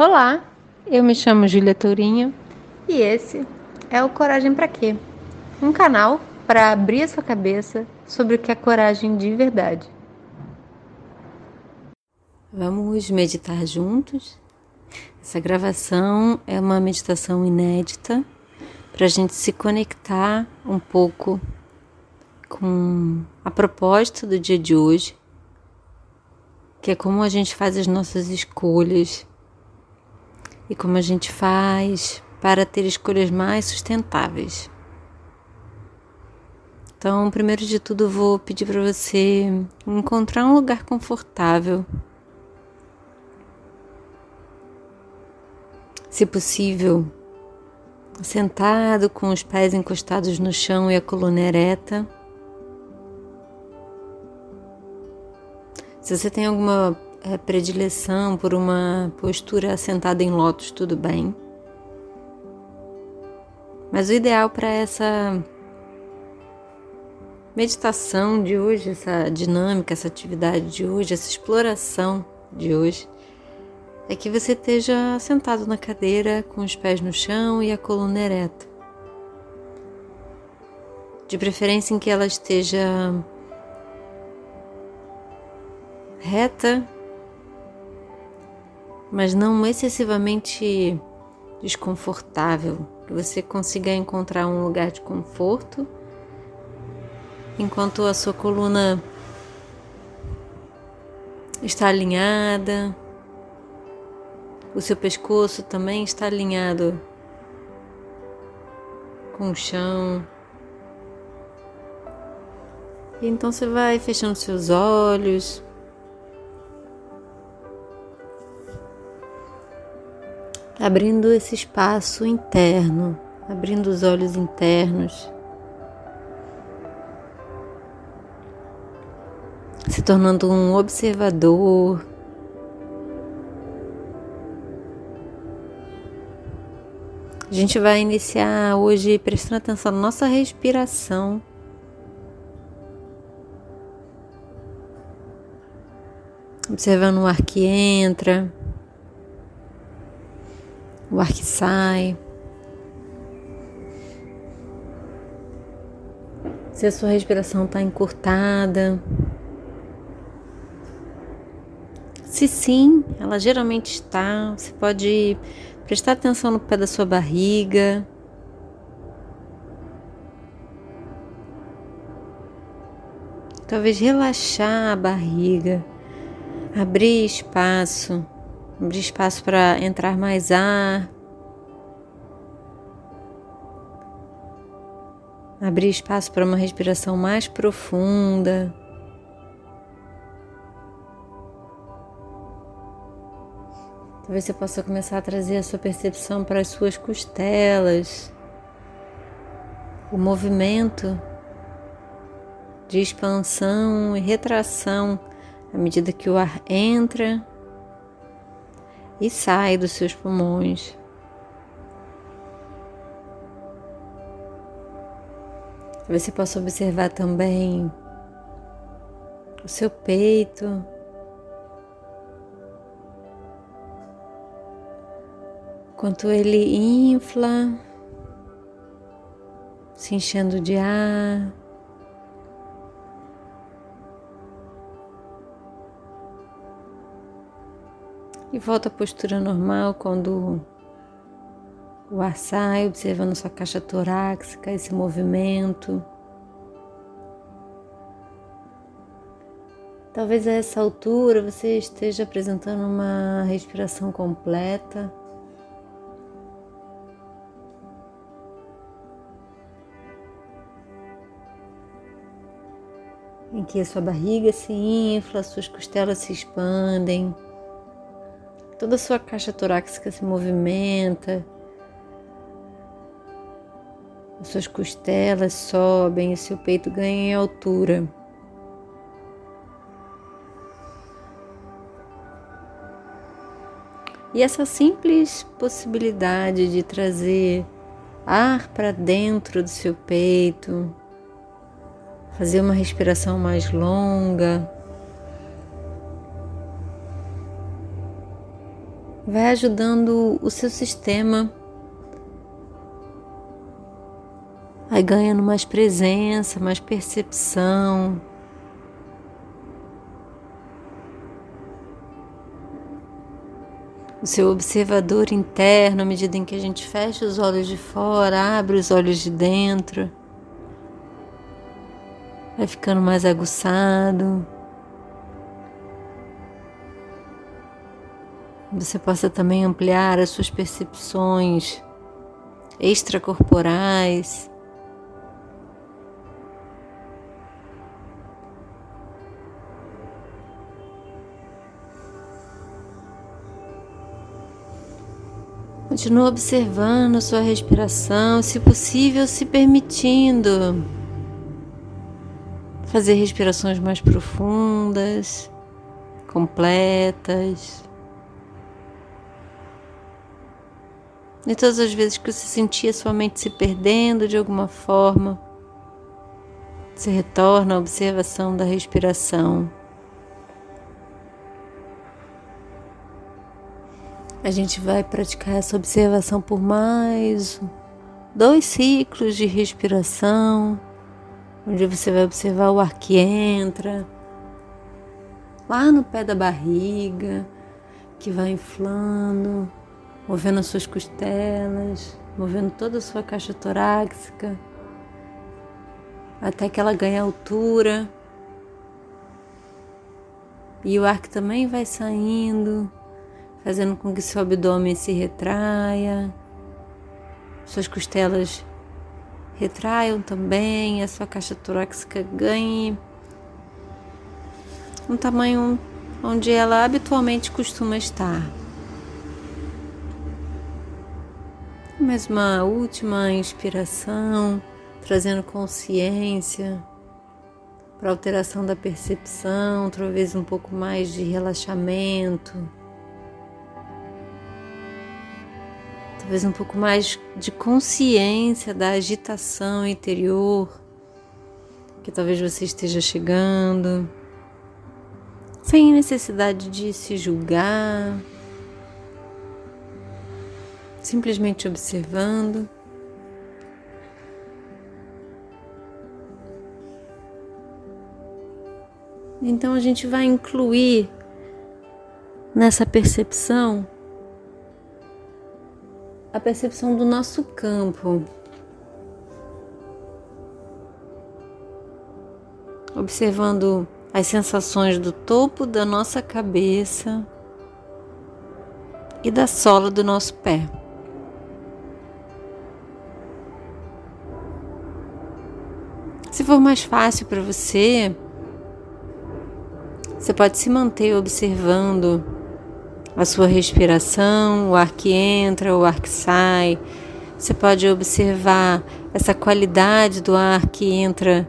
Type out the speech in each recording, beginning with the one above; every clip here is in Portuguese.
Olá, eu me chamo Julia Tourinho e esse é o Coragem para Quê? Um canal para abrir a sua cabeça sobre o que é coragem de verdade. Vamos meditar juntos? Essa gravação é uma meditação inédita para a gente se conectar um pouco com a proposta do dia de hoje, que é como a gente faz as nossas escolhas e como a gente faz para ter escolhas mais sustentáveis. Então, primeiro de tudo, vou pedir para você encontrar um lugar confortável. Se possível, sentado com os pés encostados no chão e a coluna ereta. Se você tem alguma é, predileção por uma postura sentada em lótus, tudo bem. Mas o ideal para essa meditação de hoje, essa dinâmica, essa atividade de hoje, essa exploração de hoje, é que você esteja sentado na cadeira com os pés no chão e a coluna ereta. De preferência em que ela esteja reta mas não excessivamente desconfortável, que você consiga encontrar um lugar de conforto enquanto a sua coluna está alinhada, o seu pescoço também está alinhado com o chão. Então você vai fechando seus olhos. Abrindo esse espaço interno, abrindo os olhos internos, se tornando um observador. A gente vai iniciar hoje prestando atenção na nossa respiração. Observando o ar que entra, o ar que sai. Se a sua respiração está encurtada. Se sim, ela geralmente está, você pode prestar atenção no pé da sua barriga. Talvez relaxar a barriga, abrir espaço abrir espaço para entrar mais ar, abrir espaço para uma respiração mais profunda. Talvez você possa começar a trazer a sua percepção para as suas costelas, o movimento de expansão e retração à medida que o ar entra e sai dos seus pulmões. Você possa observar também o seu peito. Quanto ele infla, se enchendo de ar. E volta à postura normal quando o ar sai, observando sua caixa torácica, esse movimento. Talvez a essa altura você esteja apresentando uma respiração completa. Em que a sua barriga se infla, suas costelas se expandem toda a sua caixa torácica se movimenta, as suas costelas sobem e seu peito ganha altura. E essa simples possibilidade de trazer ar para dentro do seu peito, fazer uma respiração mais longa, vai ajudando o seu sistema Aí ganhando mais presença, mais percepção. O seu observador interno, à medida em que a gente fecha os olhos de fora, abre os olhos de dentro, vai ficando mais aguçado. Você possa também ampliar as suas percepções extracorporais. Continua observando sua respiração, se possível, se permitindo fazer respirações mais profundas, completas. E todas as vezes que você sentia sua mente se perdendo de alguma forma, você retorna à observação da respiração. A gente vai praticar essa observação por mais dois ciclos de respiração, onde você vai observar o ar que entra lá no pé da barriga, que vai inflando, movendo as suas costelas, movendo toda a sua caixa torácica, até que ela ganhe altura. E o ar que também vai saindo fazendo com que seu abdômen se retraia, suas costelas retraiam também, a sua caixa torácica ganhe um tamanho onde ela habitualmente costuma estar. Mais uma última inspiração, trazendo consciência para alteração da percepção, talvez um pouco mais de relaxamento. talvez um pouco mais de consciência da agitação interior que talvez você esteja chegando, sem necessidade de se julgar, simplesmente observando. Então a gente vai incluir nessa percepção a percepção do nosso campo. Observando as sensações do topo da nossa cabeça e da sola do nosso pé. For mais fácil para você, você pode se manter observando a sua respiração, o ar que entra, o ar que sai. Você pode observar essa qualidade do ar que entra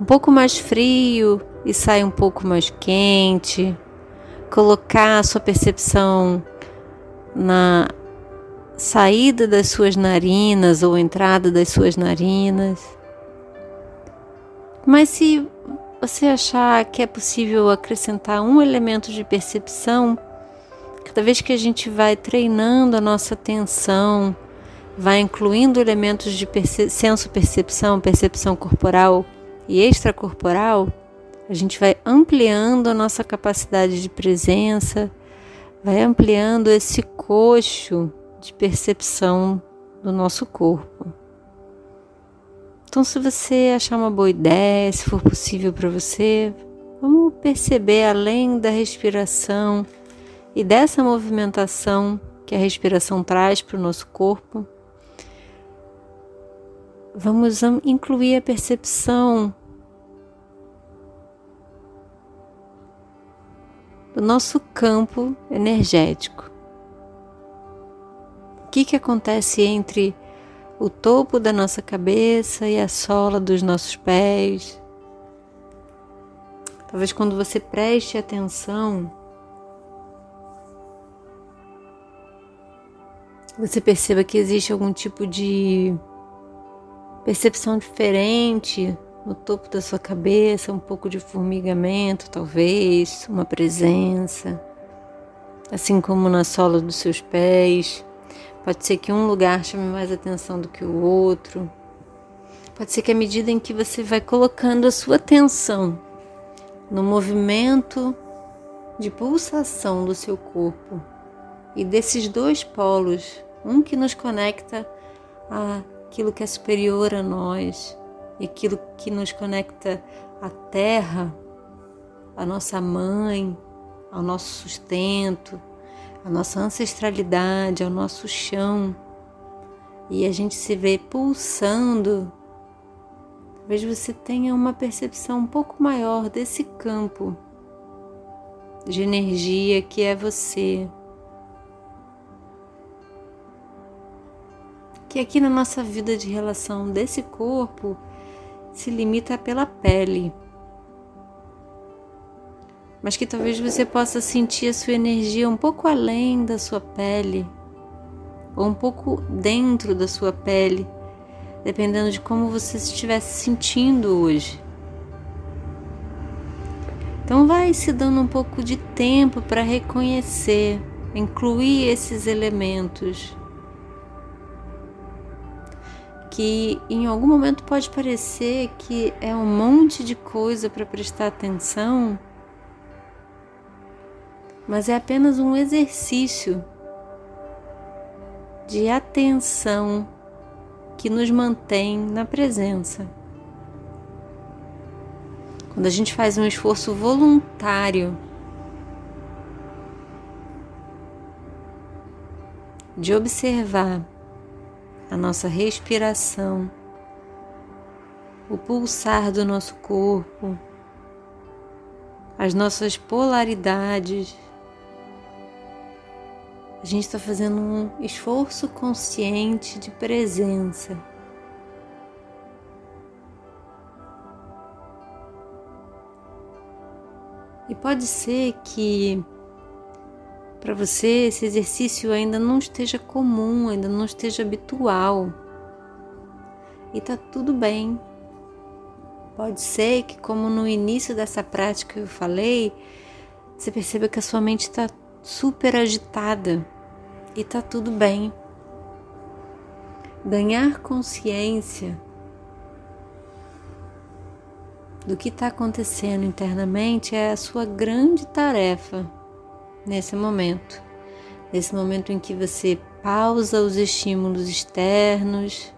um pouco mais frio e sai um pouco mais quente. Colocar a sua percepção na saída das suas narinas ou entrada das suas narinas. Mas se você achar que é possível acrescentar um elemento de percepção, Cada vez que a gente vai treinando a nossa atenção, vai incluindo elementos de perce senso percepção, percepção corporal e extracorporal, a gente vai ampliando a nossa capacidade de presença, vai ampliando esse coxo de percepção do nosso corpo. Então, se você achar uma boa ideia, se for possível para você, vamos perceber além da respiração e dessa movimentação que a respiração traz para o nosso corpo, vamos incluir a percepção do nosso campo energético. O que, que acontece entre o topo da nossa cabeça e a sola dos nossos pés? Talvez quando você preste atenção você perceba que existe algum tipo de percepção diferente no topo da sua cabeça, um pouco de formigamento, talvez, uma presença. assim como na sola dos seus pés. Pode ser que um lugar chame mais atenção do que o outro. Pode ser que à medida em que você vai colocando a sua atenção no movimento de pulsação do seu corpo e desses dois polos, um que nos conecta àquilo que é superior a nós e aquilo que nos conecta à terra, à nossa mãe, ao nosso sustento, à nossa ancestralidade, ao nosso chão. E a gente se vê pulsando. Talvez você tenha uma percepção um pouco maior desse campo de energia que é você. Que aqui na nossa vida de relação desse corpo se limita pela pele mas que talvez você possa sentir a sua energia um pouco além da sua pele, ou um pouco dentro da sua pele, dependendo de como você estivesse sentindo hoje. Então vai se dando um pouco de tempo para reconhecer, incluir esses elementos que em algum momento pode parecer que é um monte de coisa para prestar atenção, mas é apenas um exercício de atenção que nos mantém na presença. Quando a gente faz um esforço voluntário de observar a nossa respiração, o pulsar do nosso corpo, as nossas polaridades, a gente está fazendo um esforço consciente de presença. E pode ser que para você esse exercício ainda não esteja comum, ainda não esteja habitual. E tá tudo bem. Pode ser que, como no início dessa prática eu falei, você perceba que a sua mente está super agitada e tá tudo bem. Ganhar consciência do que está acontecendo internamente é a sua grande tarefa nesse momento. Nesse momento em que você pausa os estímulos externos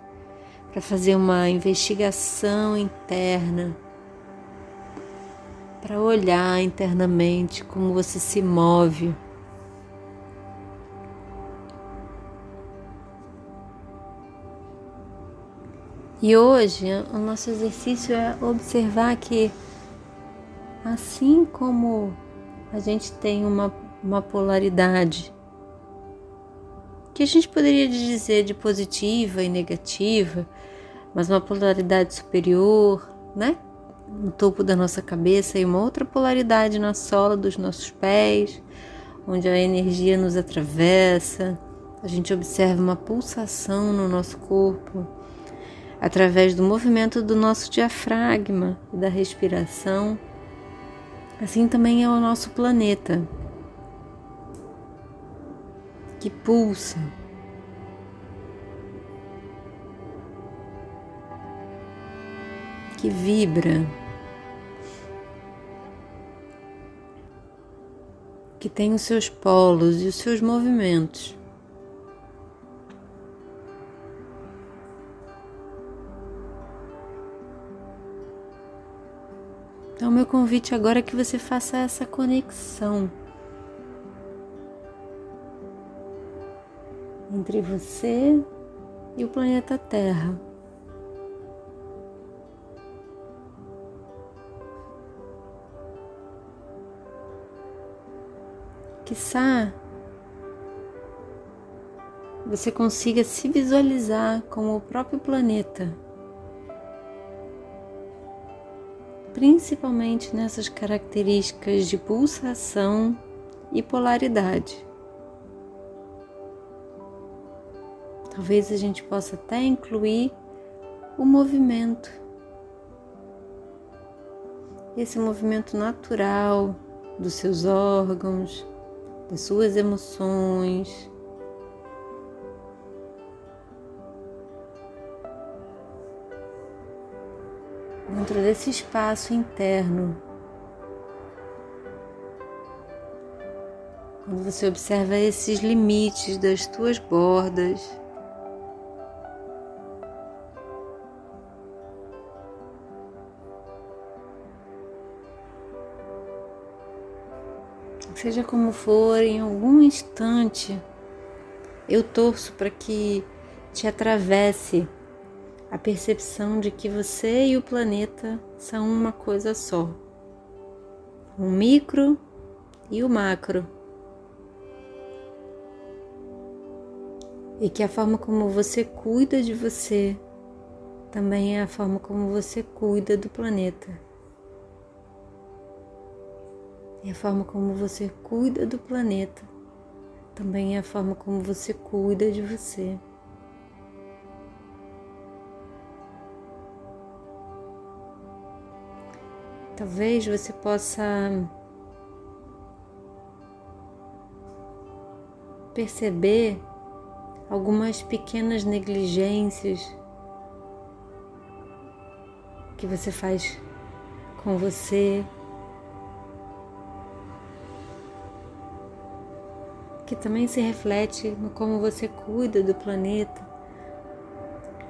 para fazer uma investigação interna para olhar internamente como você se move. E hoje o nosso exercício é observar que, assim como a gente tem uma, uma polaridade, que a gente poderia dizer de positiva e negativa, mas uma polaridade superior, né? No topo da nossa cabeça e uma outra polaridade na sola dos nossos pés, onde a energia nos atravessa. A gente observa uma pulsação no nosso corpo através do movimento do nosso diafragma e da respiração. Assim também é o nosso planeta, que pulsa. Que vibra, que tem os seus polos e os seus movimentos. Então, meu convite agora é que você faça essa conexão entre você e o planeta Terra. Quiçá você consiga se visualizar como o próprio planeta. Principalmente nessas características de pulsação e polaridade. Talvez a gente possa até incluir o movimento, esse movimento natural dos seus órgãos, das suas emoções. Dentro desse espaço interno, quando você observa esses limites das tuas bordas, Seja como for, em algum instante, eu torço para que te atravesse a percepção de que você e o planeta são uma coisa só. O micro e o macro. E que a forma como você cuida de você também é a forma como você cuida do planeta. E a forma como você cuida do planeta também é a forma como você cuida de você. Talvez você possa perceber algumas pequenas negligências que você faz com você que também se reflete no como você cuida do planeta,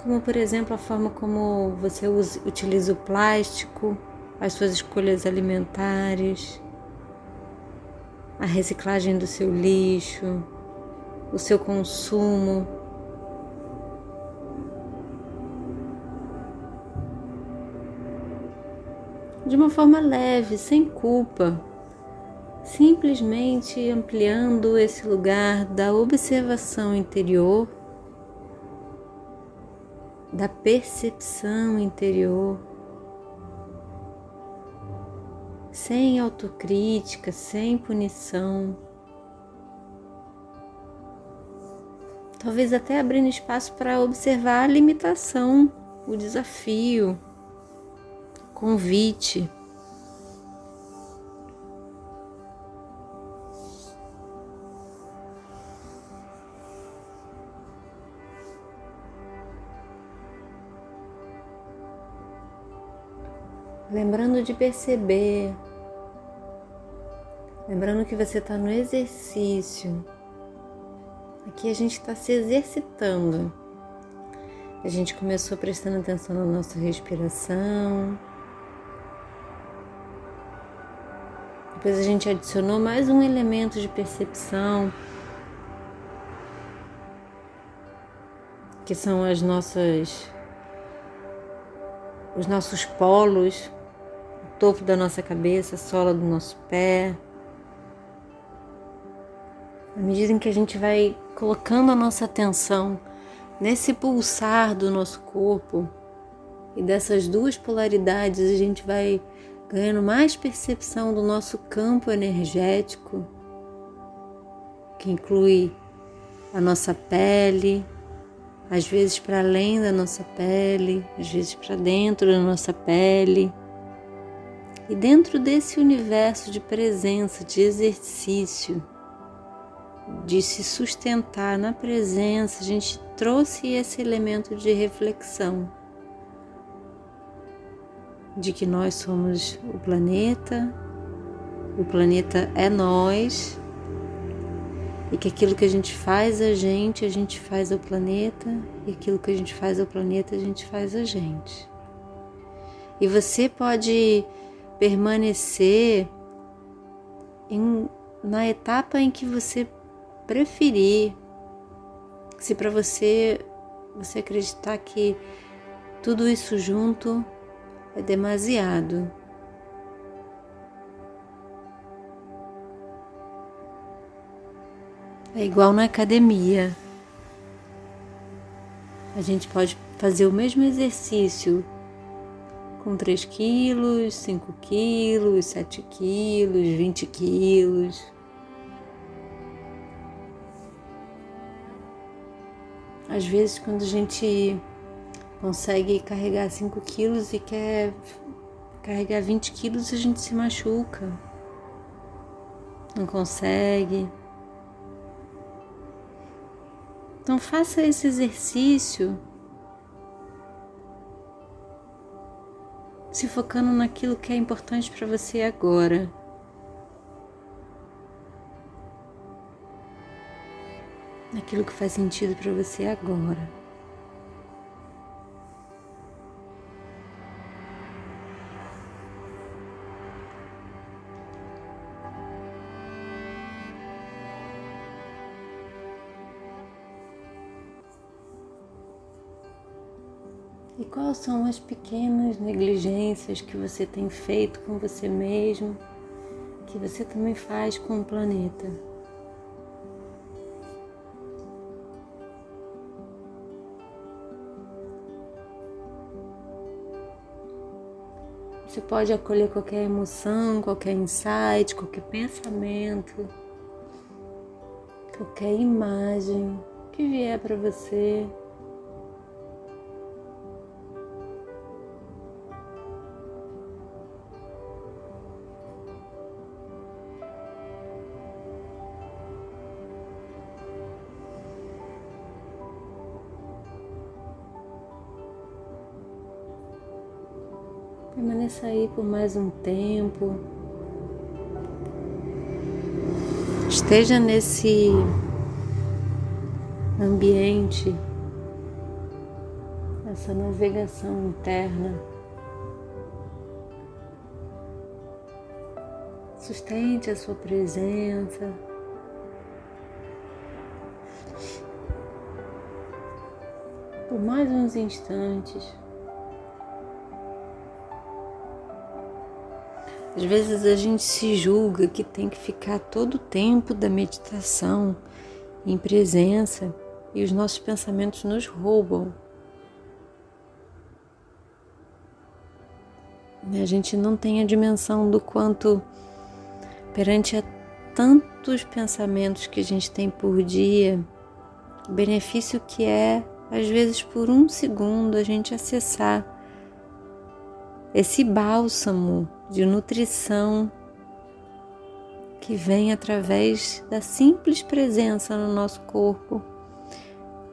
como por exemplo a forma como você usa, utiliza o plástico, as suas escolhas alimentares, a reciclagem do seu lixo, o seu consumo. De uma forma leve, sem culpa simplesmente ampliando esse lugar da observação interior, da percepção interior, sem autocrítica, sem punição. Talvez até abrindo espaço para observar a limitação, o desafio, convite. lembrando de perceber, lembrando que você está no exercício. Aqui a gente está se exercitando. A gente começou prestando atenção na nossa respiração. Depois a gente adicionou mais um elemento de percepção, que são as nossas os nossos polos, topo da nossa cabeça, sola do nosso pé. À medida em que a gente vai colocando a nossa atenção nesse pulsar do nosso corpo e dessas duas polaridades, a gente vai ganhando mais percepção do nosso campo energético, que inclui a nossa pele, às vezes para além da nossa pele, às vezes para dentro da nossa pele. E dentro desse universo de presença, de exercício, de se sustentar na presença, a gente trouxe esse elemento de reflexão de que nós somos o planeta, o planeta é nós e que aquilo que a gente faz a gente, a gente faz ao planeta e aquilo que a gente faz ao planeta, a gente faz a gente. E você pode permanecer em, na etapa em que você preferir. Se para você você acreditar que tudo isso junto é demasiado. É igual na academia. A gente pode fazer o mesmo exercício com 3 quilos, 5 quilos, 7 quilos, 20 quilos. Às vezes, quando a gente consegue carregar 5 quilos e quer carregar 20 quilos, a gente se machuca. Não consegue. Então, faça esse exercício se focando naquilo que é importante para você agora. Naquilo que faz sentido para você agora. E quais são as pequenas negligências que você tem feito com você mesmo, que você também faz com o planeta? Você pode acolher qualquer emoção, qualquer insight, qualquer pensamento, qualquer imagem que vier para você. Permaneça aí por mais um tempo. Esteja nesse ambiente, essa navegação interna. Sustente a sua presença. Por mais uns instantes. Às vezes a gente se julga que tem que ficar todo o tempo da meditação em presença e os nossos pensamentos nos roubam. A gente não tem a dimensão do quanto, perante a tantos pensamentos que a gente tem por dia, o benefício que é, às vezes por um segundo, a gente acessar esse bálsamo de nutrição que vem através da simples presença no nosso corpo,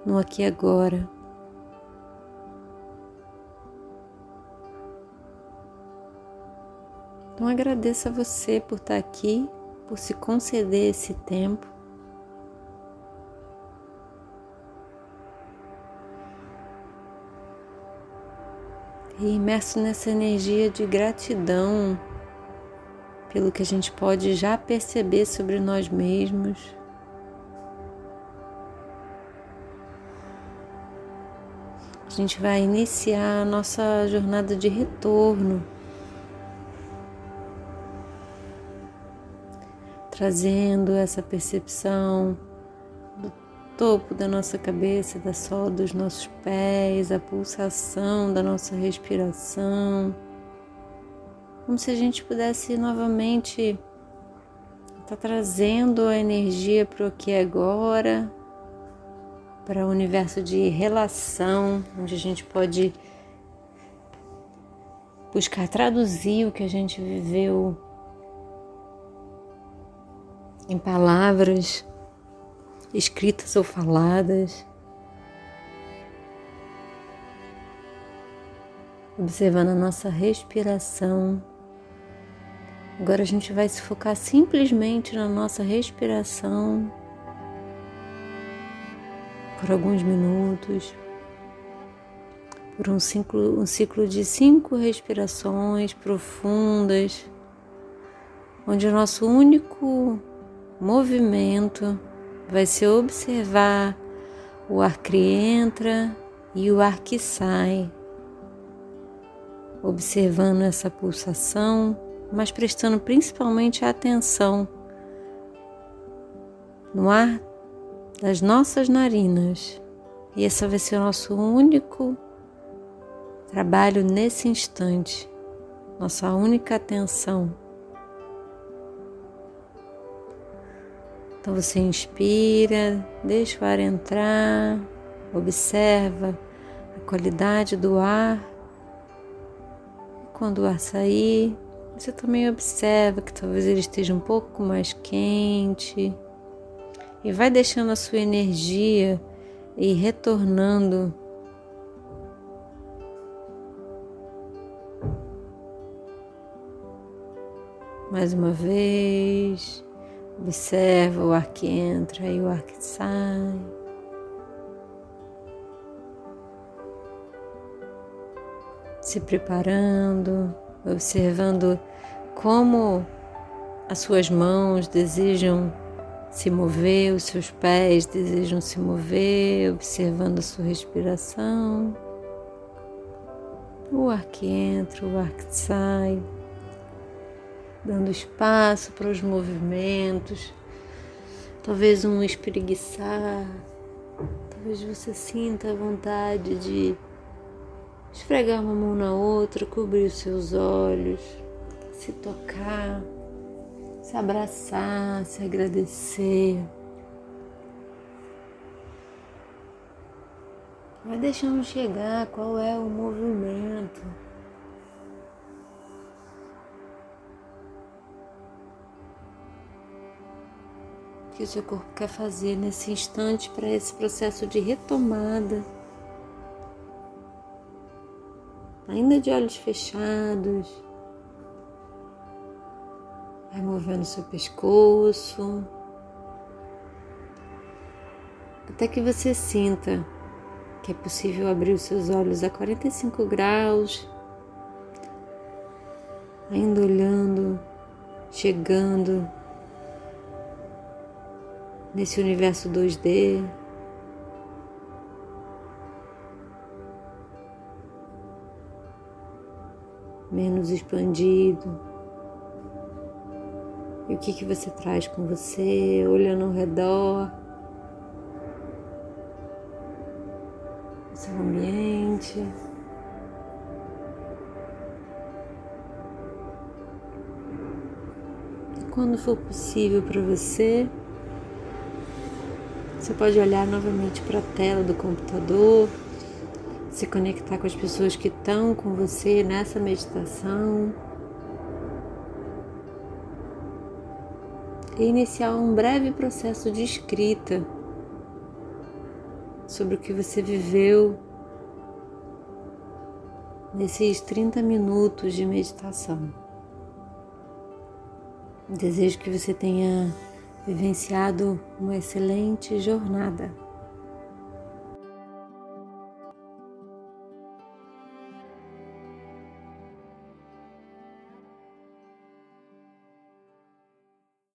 no aqui e agora. Então agradeço a você por estar aqui, por se conceder esse tempo. E imerso nessa energia de gratidão pelo que a gente pode já perceber sobre nós mesmos. A gente vai iniciar a nossa jornada de retorno, trazendo essa percepção topo da nossa cabeça, da sola dos nossos pés, a pulsação da nossa respiração. Como se a gente pudesse novamente estar tá trazendo a energia para o que é agora, para o universo de relação, onde a gente pode buscar traduzir o que a gente viveu em palavras escritas ou faladas. Observando a nossa respiração. Agora a gente vai se focar simplesmente na nossa respiração por alguns minutos, por um ciclo, um ciclo de cinco respirações profundas, onde o nosso único movimento vai ser observar o ar que entra e o ar que sai, observando essa pulsação, mas prestando principalmente atenção no ar das nossas narinas. E esse vai ser o nosso único trabalho nesse instante, nossa única atenção. Então você inspira, deixa o ar entrar, observa a qualidade do ar. Quando o ar sair, você também observa que talvez ele esteja um pouco mais quente e vai deixando a sua energia e retornando mais uma vez. Observa o ar que entra e o ar que sai. Se preparando, observando como as suas mãos desejam se mover, os seus pés desejam se mover, observando a sua respiração, o ar que entra, o ar que sai, dando espaço para os movimentos, talvez um espreguiçar, talvez você sinta a vontade de esfregar uma mão na outra, cobrir os seus olhos, se tocar se abraçar, se agradecer. Vai deixando chegar qual é o movimento. Que o seu corpo quer fazer nesse instante para esse processo de retomada. Ainda de olhos fechados Vai movendo seu pescoço. Até que você sinta que é possível abrir os seus olhos a 45 graus, ainda olhando, chegando nesse universo 2D. Menos expandido. E o que, que você traz com você, olhando ao redor, seu ambiente. Quando for possível para você, você pode olhar novamente para a tela do computador, se conectar com as pessoas que estão com você nessa meditação. e iniciar um breve processo de escrita sobre o que você viveu nesses 30 minutos de meditação. Desejo que você tenha vivenciado uma excelente jornada.